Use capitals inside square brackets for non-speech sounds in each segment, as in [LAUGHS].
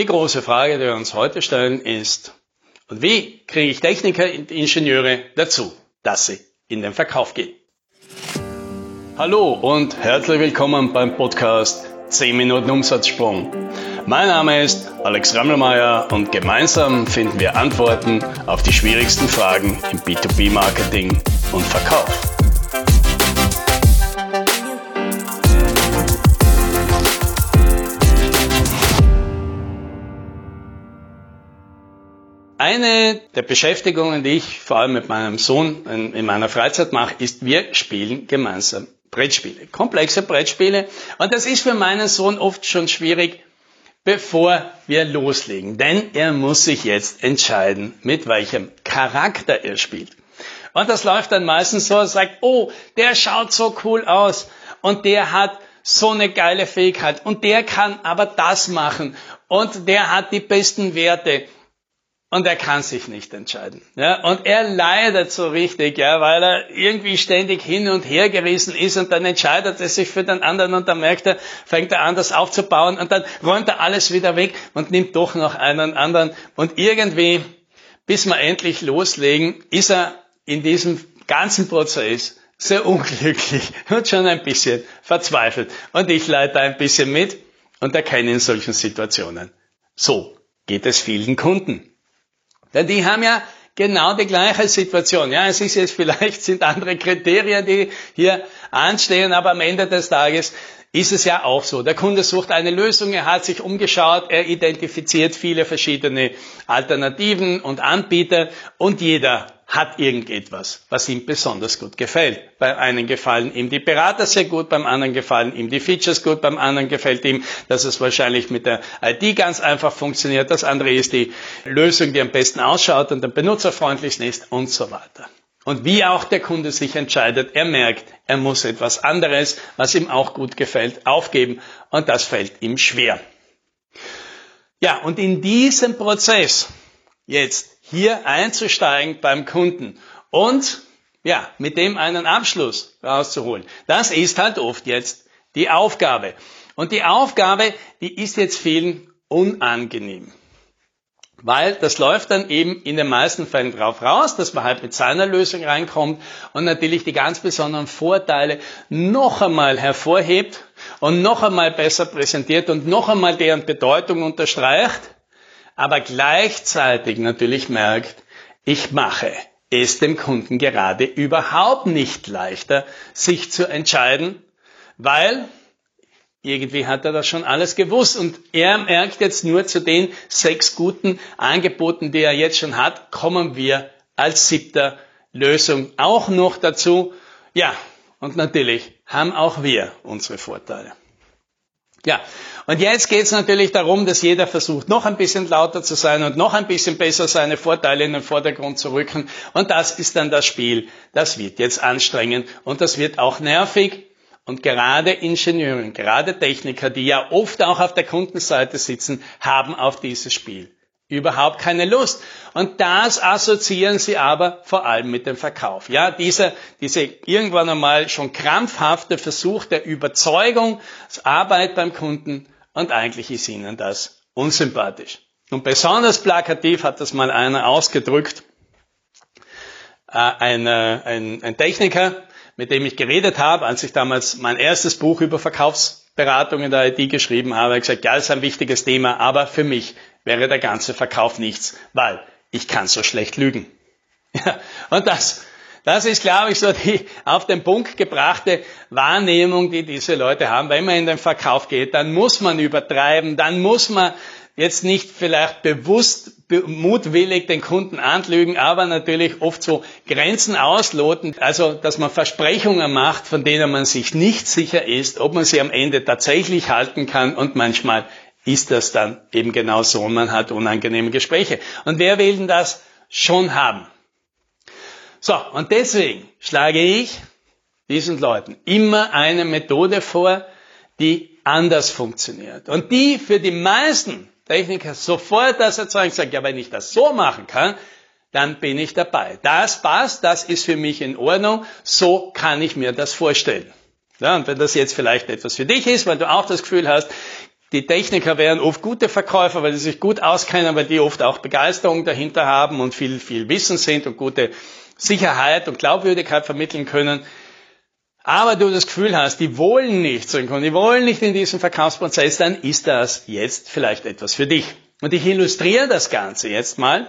Die große Frage, die wir uns heute stellen, ist, und wie kriege ich Techniker und Ingenieure dazu, dass sie in den Verkauf gehen? Hallo und herzlich willkommen beim Podcast 10 Minuten Umsatzsprung. Mein Name ist Alex Rammelmeier und gemeinsam finden wir Antworten auf die schwierigsten Fragen im B2B-Marketing und Verkauf. Eine der Beschäftigungen, die ich vor allem mit meinem Sohn in, in meiner Freizeit mache, ist, wir spielen gemeinsam Brettspiele, komplexe Brettspiele. Und das ist für meinen Sohn oft schon schwierig, bevor wir loslegen. Denn er muss sich jetzt entscheiden, mit welchem Charakter er spielt. Und das läuft dann meistens so, er sagt, oh, der schaut so cool aus und der hat so eine geile Fähigkeit und der kann aber das machen und der hat die besten Werte und er kann sich nicht entscheiden. Ja, und er leidet so richtig, ja, weil er irgendwie ständig hin und her gerissen ist und dann entscheidet er sich für den anderen und dann merkt er, fängt er an, das aufzubauen und dann räumt er alles wieder weg und nimmt doch noch einen anderen und irgendwie, bis wir endlich loslegen, ist er in diesem ganzen Prozess sehr unglücklich [LAUGHS] und schon ein bisschen verzweifelt. Und ich leite ein bisschen mit und erkenne in solchen Situationen. So geht es vielen Kunden. Denn die haben ja genau die gleiche Situation. Ja, es ist jetzt [LAUGHS] vielleicht sind andere Kriterien, die hier anstehen, aber am Ende des Tages ist es ja auch so. Der Kunde sucht eine Lösung, er hat sich umgeschaut, er identifiziert viele verschiedene Alternativen und Anbieter und jeder hat irgendetwas, was ihm besonders gut gefällt. Bei einem gefallen ihm die Berater sehr gut, beim anderen gefallen ihm die Features gut, beim anderen gefällt ihm, dass es wahrscheinlich mit der ID ganz einfach funktioniert. Das andere ist die Lösung, die am besten ausschaut und am benutzerfreundlichsten ist und so weiter. Und wie auch der Kunde sich entscheidet, er merkt, er muss etwas anderes, was ihm auch gut gefällt, aufgeben und das fällt ihm schwer. Ja, und in diesem Prozess jetzt hier einzusteigen beim Kunden und ja, mit dem einen Abschluss rauszuholen, das ist halt oft jetzt die Aufgabe. Und die Aufgabe, die ist jetzt vielen unangenehm. Weil das läuft dann eben in den meisten Fällen drauf raus, dass man halt mit seiner Lösung reinkommt und natürlich die ganz besonderen Vorteile noch einmal hervorhebt und noch einmal besser präsentiert und noch einmal deren Bedeutung unterstreicht, aber gleichzeitig natürlich merkt, ich mache es dem Kunden gerade überhaupt nicht leichter, sich zu entscheiden, weil irgendwie hat er das schon alles gewusst und er merkt jetzt nur zu den sechs guten Angeboten, die er jetzt schon hat, kommen wir als siebter Lösung auch noch dazu. Ja, und natürlich haben auch wir unsere Vorteile. Ja, und jetzt geht es natürlich darum, dass jeder versucht, noch ein bisschen lauter zu sein und noch ein bisschen besser seine Vorteile in den Vordergrund zu rücken. Und das ist dann das Spiel. Das wird jetzt anstrengend und das wird auch nervig. Und gerade Ingenieure, gerade Techniker, die ja oft auch auf der Kundenseite sitzen, haben auf dieses Spiel überhaupt keine Lust. Und das assoziieren sie aber vor allem mit dem Verkauf. Ja, dieser, diese irgendwann einmal schon krampfhafte Versuch der Überzeugung, Arbeit beim Kunden und eigentlich ist ihnen das unsympathisch. Und besonders plakativ hat das mal einer ausgedrückt, äh, ein, ein, ein Techniker, mit dem ich geredet habe, als ich damals mein erstes Buch über Verkaufsberatung in der IT geschrieben habe, gesagt, ja, ist ein wichtiges Thema, aber für mich wäre der ganze Verkauf nichts, weil ich kann so schlecht lügen. [LAUGHS] Ja, und das, das ist, glaube ich, so die auf den Punkt gebrachte Wahrnehmung, die diese Leute haben. Wenn man in den Verkauf geht, dann muss man übertreiben, dann muss man jetzt nicht vielleicht bewusst, mutwillig den Kunden anlügen, aber natürlich oft so Grenzen ausloten, also dass man Versprechungen macht, von denen man sich nicht sicher ist, ob man sie am Ende tatsächlich halten kann und manchmal ist das dann eben genau so und man hat unangenehme Gespräche. Und wer will denn das schon haben? So, und deswegen schlage ich diesen Leuten immer eine Methode vor, die anders funktioniert und die für die meisten Techniker sofort das erzeugen, sagt, ja, wenn ich das so machen kann, dann bin ich dabei. Das passt, das ist für mich in Ordnung, so kann ich mir das vorstellen. Ja, und wenn das jetzt vielleicht etwas für dich ist, weil du auch das Gefühl hast, Die Techniker wären oft gute Verkäufer, weil sie sich gut auskennen, weil die oft auch Begeisterung dahinter haben und viel, viel Wissen sind und gute Sicherheit und Glaubwürdigkeit vermitteln können. Aber du das Gefühl hast, die wollen nicht zu den Kunden, die wollen nicht in diesem Verkaufsprozess, dann ist das jetzt vielleicht etwas für dich. Und ich illustriere das Ganze jetzt mal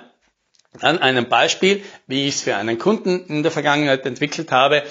an einem Beispiel, wie ich es für einen Kunden in der Vergangenheit entwickelt habe,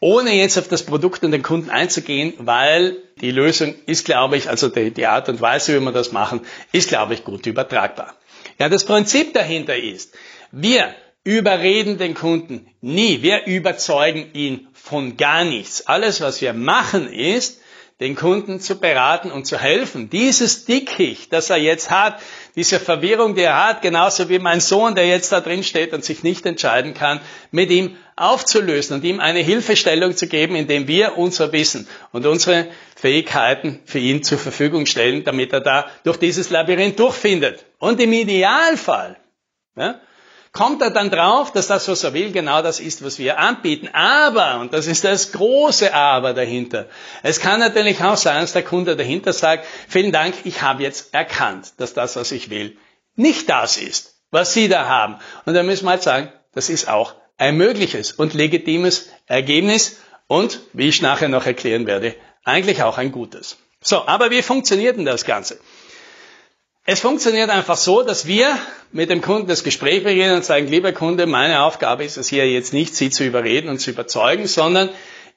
ohne jetzt auf das Produkt und den Kunden einzugehen, weil die Lösung ist, glaube ich, also die, die Art und Weise, wie wir das machen, ist, glaube ich, gut übertragbar. Ja, das Prinzip dahinter ist, wir überreden den Kunden nie, wir überzeugen ihn von gar nichts. Alles, was wir machen, ist, den Kunden zu beraten und zu helfen. Dieses Dickicht, das er jetzt hat, diese Verwirrung, die er hat, genauso wie mein Sohn, der jetzt da drin steht und sich nicht entscheiden kann, mit ihm aufzulösen und ihm eine Hilfestellung zu geben, indem wir unser Wissen und unsere Fähigkeiten für ihn zur Verfügung stellen, damit er da durch dieses Labyrinth durchfindet. Und im Idealfall ja, kommt er dann drauf, dass das, was er will, genau das ist, was wir anbieten. Aber, und das ist das große Aber dahinter, es kann natürlich auch sein, dass der Kunde dahinter sagt, vielen Dank, ich habe jetzt erkannt, dass das, was ich will, nicht das ist, was Sie da haben. Und da müssen wir halt sagen, das ist auch ein mögliches und legitimes Ergebnis und, wie ich nachher noch erklären werde, eigentlich auch ein gutes. So, aber wie funktioniert denn das Ganze? Es funktioniert einfach so, dass wir mit dem Kunden das Gespräch beginnen und sagen, lieber Kunde, meine Aufgabe ist es hier jetzt nicht, Sie zu überreden und zu überzeugen, sondern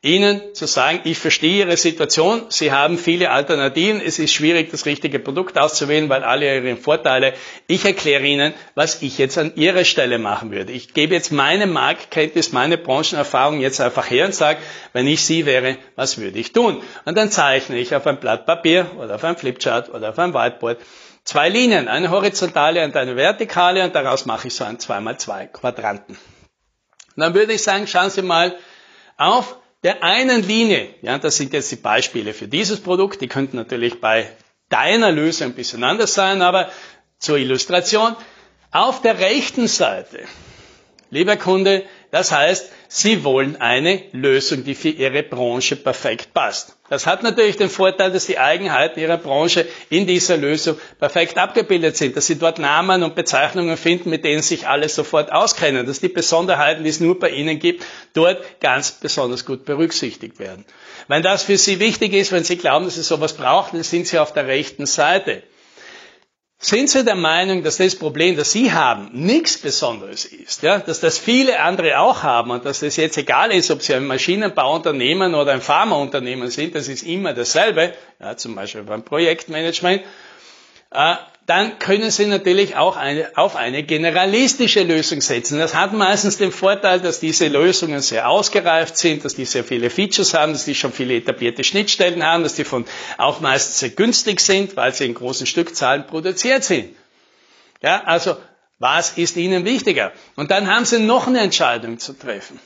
Ihnen zu sagen, ich verstehe Ihre Situation, Sie haben viele Alternativen, es ist schwierig, das richtige Produkt auszuwählen, weil alle Ihre Vorteile. Ich erkläre Ihnen, was ich jetzt an Ihrer Stelle machen würde. Ich gebe jetzt meine Marktkenntnis, meine Branchenerfahrung jetzt einfach her und sage, wenn ich Sie wäre, was würde ich tun? Und dann zeichne ich auf ein Blatt Papier oder auf ein Flipchart oder auf ein Whiteboard zwei Linien, eine horizontale und eine vertikale und daraus mache ich so ein 2x2 Quadranten. Und dann würde ich sagen, schauen Sie mal auf der einen Linie, ja, das sind jetzt die Beispiele für dieses Produkt, die könnten natürlich bei deiner Lösung ein bisschen anders sein, aber zur Illustration, auf der rechten Seite, lieber Kunde, das heißt, Sie wollen eine Lösung, die für Ihre Branche perfekt passt. Das hat natürlich den Vorteil, dass die Eigenheiten Ihrer Branche in dieser Lösung perfekt abgebildet sind, dass Sie dort Namen und Bezeichnungen finden, mit denen sich alle sofort auskennen, dass die Besonderheiten, die es nur bei Ihnen gibt, dort ganz besonders gut berücksichtigt werden. Wenn das für Sie wichtig ist, wenn Sie glauben, dass Sie sowas brauchen, dann sind Sie auf der rechten Seite. Sind Sie der Meinung, dass das Problem, das Sie haben, nichts Besonderes ist? Ja? Dass das viele andere auch haben und dass das jetzt egal ist, ob Sie ein Maschinenbauunternehmen oder ein Pharmaunternehmen sind, das ist immer dasselbe, ja, zum Beispiel beim Projektmanagement. Äh, dann können Sie natürlich auch eine, auf eine generalistische Lösung setzen. Das hat meistens den Vorteil, dass diese Lösungen sehr ausgereift sind, dass die sehr viele Features haben, dass die schon viele etablierte Schnittstellen haben, dass die von auch meistens sehr günstig sind, weil sie in großen Stückzahlen produziert sind. Ja, also was ist Ihnen wichtiger? Und dann haben Sie noch eine Entscheidung zu treffen.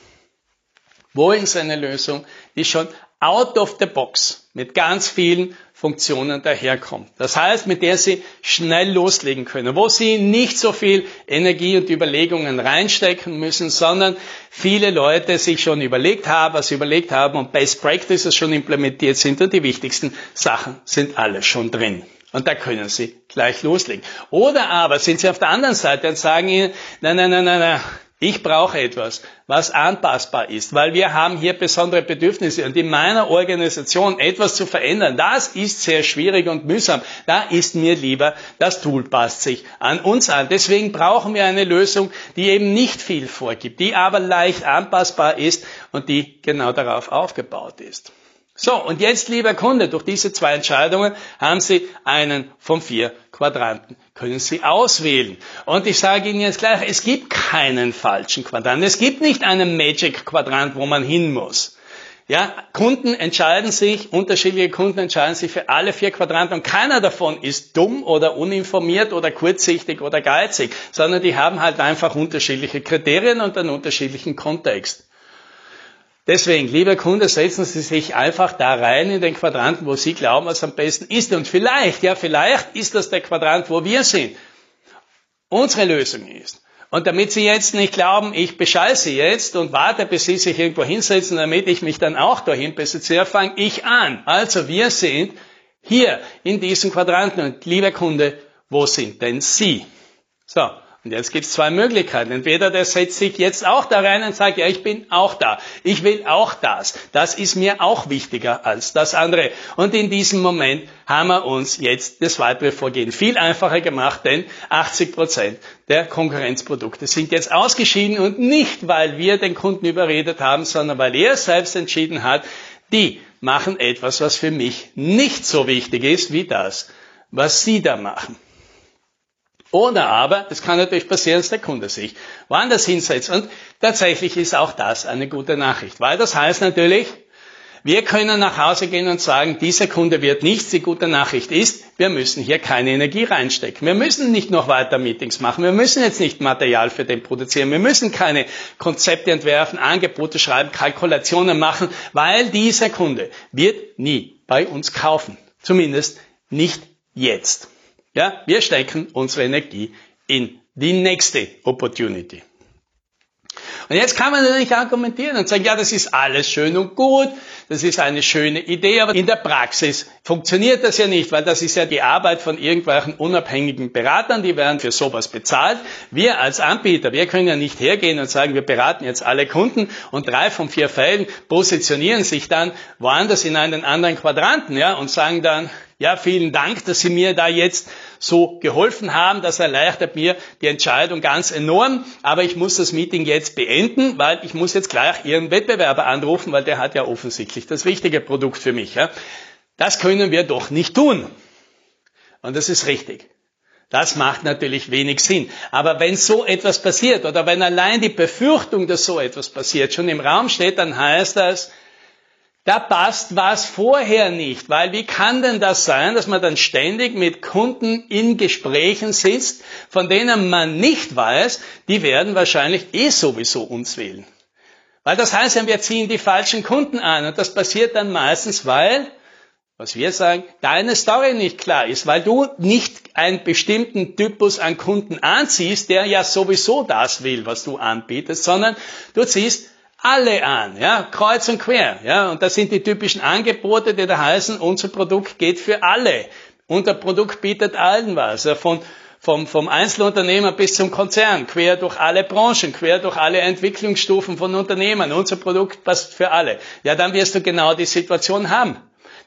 Wollen Sie eine Lösung, die schon out of the box mit ganz vielen Funktionen daherkommt. Das heißt, mit der Sie schnell loslegen können, wo Sie nicht so viel Energie und Überlegungen reinstecken müssen, sondern viele Leute sich schon überlegt haben, was sie überlegt haben und Best Practices schon implementiert sind und die wichtigsten Sachen sind alle schon drin. Und da können Sie gleich loslegen. Oder aber sind Sie auf der anderen Seite und sagen Ihnen, nein, nein, nein, nein, nein, ich brauche etwas, was anpassbar ist, weil wir haben hier besondere Bedürfnisse und in meiner Organisation etwas zu verändern, das ist sehr schwierig und mühsam. Da ist mir lieber, das Tool passt sich an uns an. Deswegen brauchen wir eine Lösung, die eben nicht viel vorgibt, die aber leicht anpassbar ist und die genau darauf aufgebaut ist. So, und jetzt, lieber Kunde, durch diese zwei Entscheidungen haben Sie einen von vier Quadranten. Können Sie auswählen. Und ich sage Ihnen jetzt gleich, es gibt keinen falschen Quadranten. Es gibt nicht einen Magic Quadrant, wo man hin muss. Ja, Kunden entscheiden sich, unterschiedliche Kunden entscheiden sich für alle vier Quadranten und keiner davon ist dumm oder uninformiert oder kurzsichtig oder geizig, sondern die haben halt einfach unterschiedliche Kriterien und einen unterschiedlichen Kontext. Deswegen, lieber Kunde, setzen Sie sich einfach da rein in den Quadranten, wo Sie glauben, was am besten ist. Und vielleicht, ja, vielleicht ist das der Quadrant, wo wir sind. Unsere Lösung ist. Und damit Sie jetzt nicht glauben, ich bescheiße jetzt und warte, bis Sie sich irgendwo hinsetzen, damit ich mich dann auch dahin positioniere, fange ich an. Also wir sind hier in diesem Quadranten. Und lieber Kunde, wo sind denn Sie? So, und jetzt gibt es zwei Möglichkeiten. Entweder der setzt sich jetzt auch da rein und sagt, ja, ich bin auch da. Ich will auch das. Das ist mir auch wichtiger als das andere. Und in diesem Moment haben wir uns jetzt das weitere Vorgehen viel einfacher gemacht, denn 80 Prozent der Konkurrenzprodukte sind jetzt ausgeschieden und nicht, weil wir den Kunden überredet haben, sondern weil er selbst entschieden hat, die machen etwas, was für mich nicht so wichtig ist wie das, was sie da machen. Oder aber, das kann natürlich passieren, dass der Kunde sich woanders hinsetzt. Und tatsächlich ist auch das eine gute Nachricht. Weil das heißt natürlich, wir können nach Hause gehen und sagen, dieser Kunde wird nichts. Die gute Nachricht ist, wir müssen hier keine Energie reinstecken. Wir müssen nicht noch weiter Meetings machen. Wir müssen jetzt nicht Material für den produzieren. Wir müssen keine Konzepte entwerfen, Angebote schreiben, Kalkulationen machen, weil dieser Kunde wird nie bei uns kaufen. Zumindest nicht jetzt. Ja, wir stecken unsere Energie in die nächste Opportunity. Und jetzt kann man natürlich argumentieren und sagen, ja, das ist alles schön und gut, das ist eine schöne Idee, aber in der Praxis funktioniert das ja nicht, weil das ist ja die Arbeit von irgendwelchen unabhängigen Beratern, die werden für sowas bezahlt. Wir als Anbieter, wir können ja nicht hergehen und sagen, wir beraten jetzt alle Kunden und drei von vier Fällen positionieren sich dann woanders in einen anderen Quadranten, ja, und sagen dann, ja, vielen Dank, dass Sie mir da jetzt so geholfen haben. Das erleichtert mir die Entscheidung ganz enorm. Aber ich muss das Meeting jetzt beenden, weil ich muss jetzt gleich Ihren Wettbewerber anrufen, weil der hat ja offensichtlich das richtige Produkt für mich. Ja. Das können wir doch nicht tun. Und das ist richtig. Das macht natürlich wenig Sinn. Aber wenn so etwas passiert oder wenn allein die Befürchtung, dass so etwas passiert, schon im Raum steht, dann heißt das, da passt was vorher nicht, weil wie kann denn das sein, dass man dann ständig mit Kunden in Gesprächen sitzt, von denen man nicht weiß, die werden wahrscheinlich eh sowieso uns wählen. Weil das heißt ja, wir ziehen die falschen Kunden an und das passiert dann meistens, weil, was wir sagen, deine Story nicht klar ist, weil du nicht einen bestimmten Typus an Kunden anziehst, der ja sowieso das will, was du anbietest, sondern du ziehst alle an, ja, kreuz und quer, ja, und das sind die typischen Angebote, die da heißen, unser Produkt geht für alle. Unser Produkt bietet allen was, ja, von, vom, vom Einzelunternehmer bis zum Konzern, quer durch alle Branchen, quer durch alle Entwicklungsstufen von Unternehmen. Unser Produkt passt für alle. Ja, dann wirst du genau die Situation haben.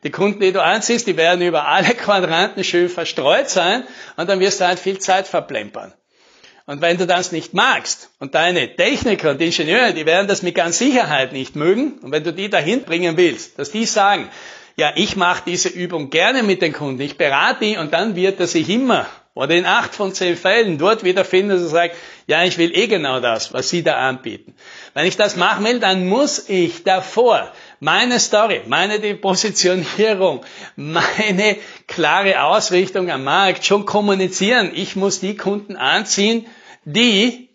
Die Kunden, die du anziehst, die werden über alle Quadranten schön verstreut sein und dann wirst du halt viel Zeit verplempern. Und wenn du das nicht magst und deine Techniker und Ingenieure, die werden das mit ganz Sicherheit nicht mögen, und wenn du die dahin bringen willst, dass die sagen, ja, ich mache diese Übung gerne mit den Kunden, ich berate die und dann wird er sich immer oder in acht von zehn Fällen dort wiederfinden, dass er sagt, ja, ich will eh genau das, was Sie da anbieten. Wenn ich das machen will, dann muss ich davor meine Story, meine Positionierung, meine klare Ausrichtung am Markt schon kommunizieren. Ich muss die Kunden anziehen, die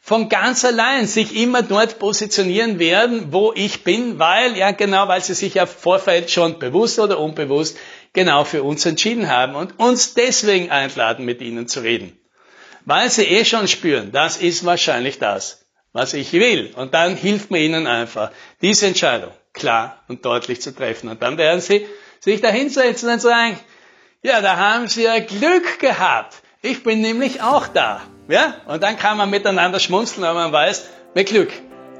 von ganz allein sich immer dort positionieren werden, wo ich bin, weil, ja genau, weil sie sich ja Vorfeld schon bewusst oder unbewusst genau für uns entschieden haben und uns deswegen einladen, mit ihnen zu reden. Weil sie eh schon spüren, das ist wahrscheinlich das, was ich will. Und dann hilft mir ihnen einfach, diese Entscheidung klar und deutlich zu treffen. Und dann werden sie sich da hinsetzen und sagen, ja, da haben sie ja Glück gehabt. Ich bin nämlich auch da. Ja? Und dann kann man miteinander schmunzeln, aber man weiß, mit Glück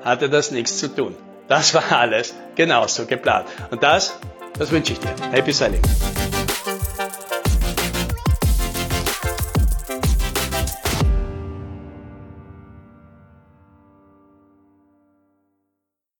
hatte das nichts zu tun. Das war alles genauso geplant. Und das, das wünsche ich dir. Happy Selling.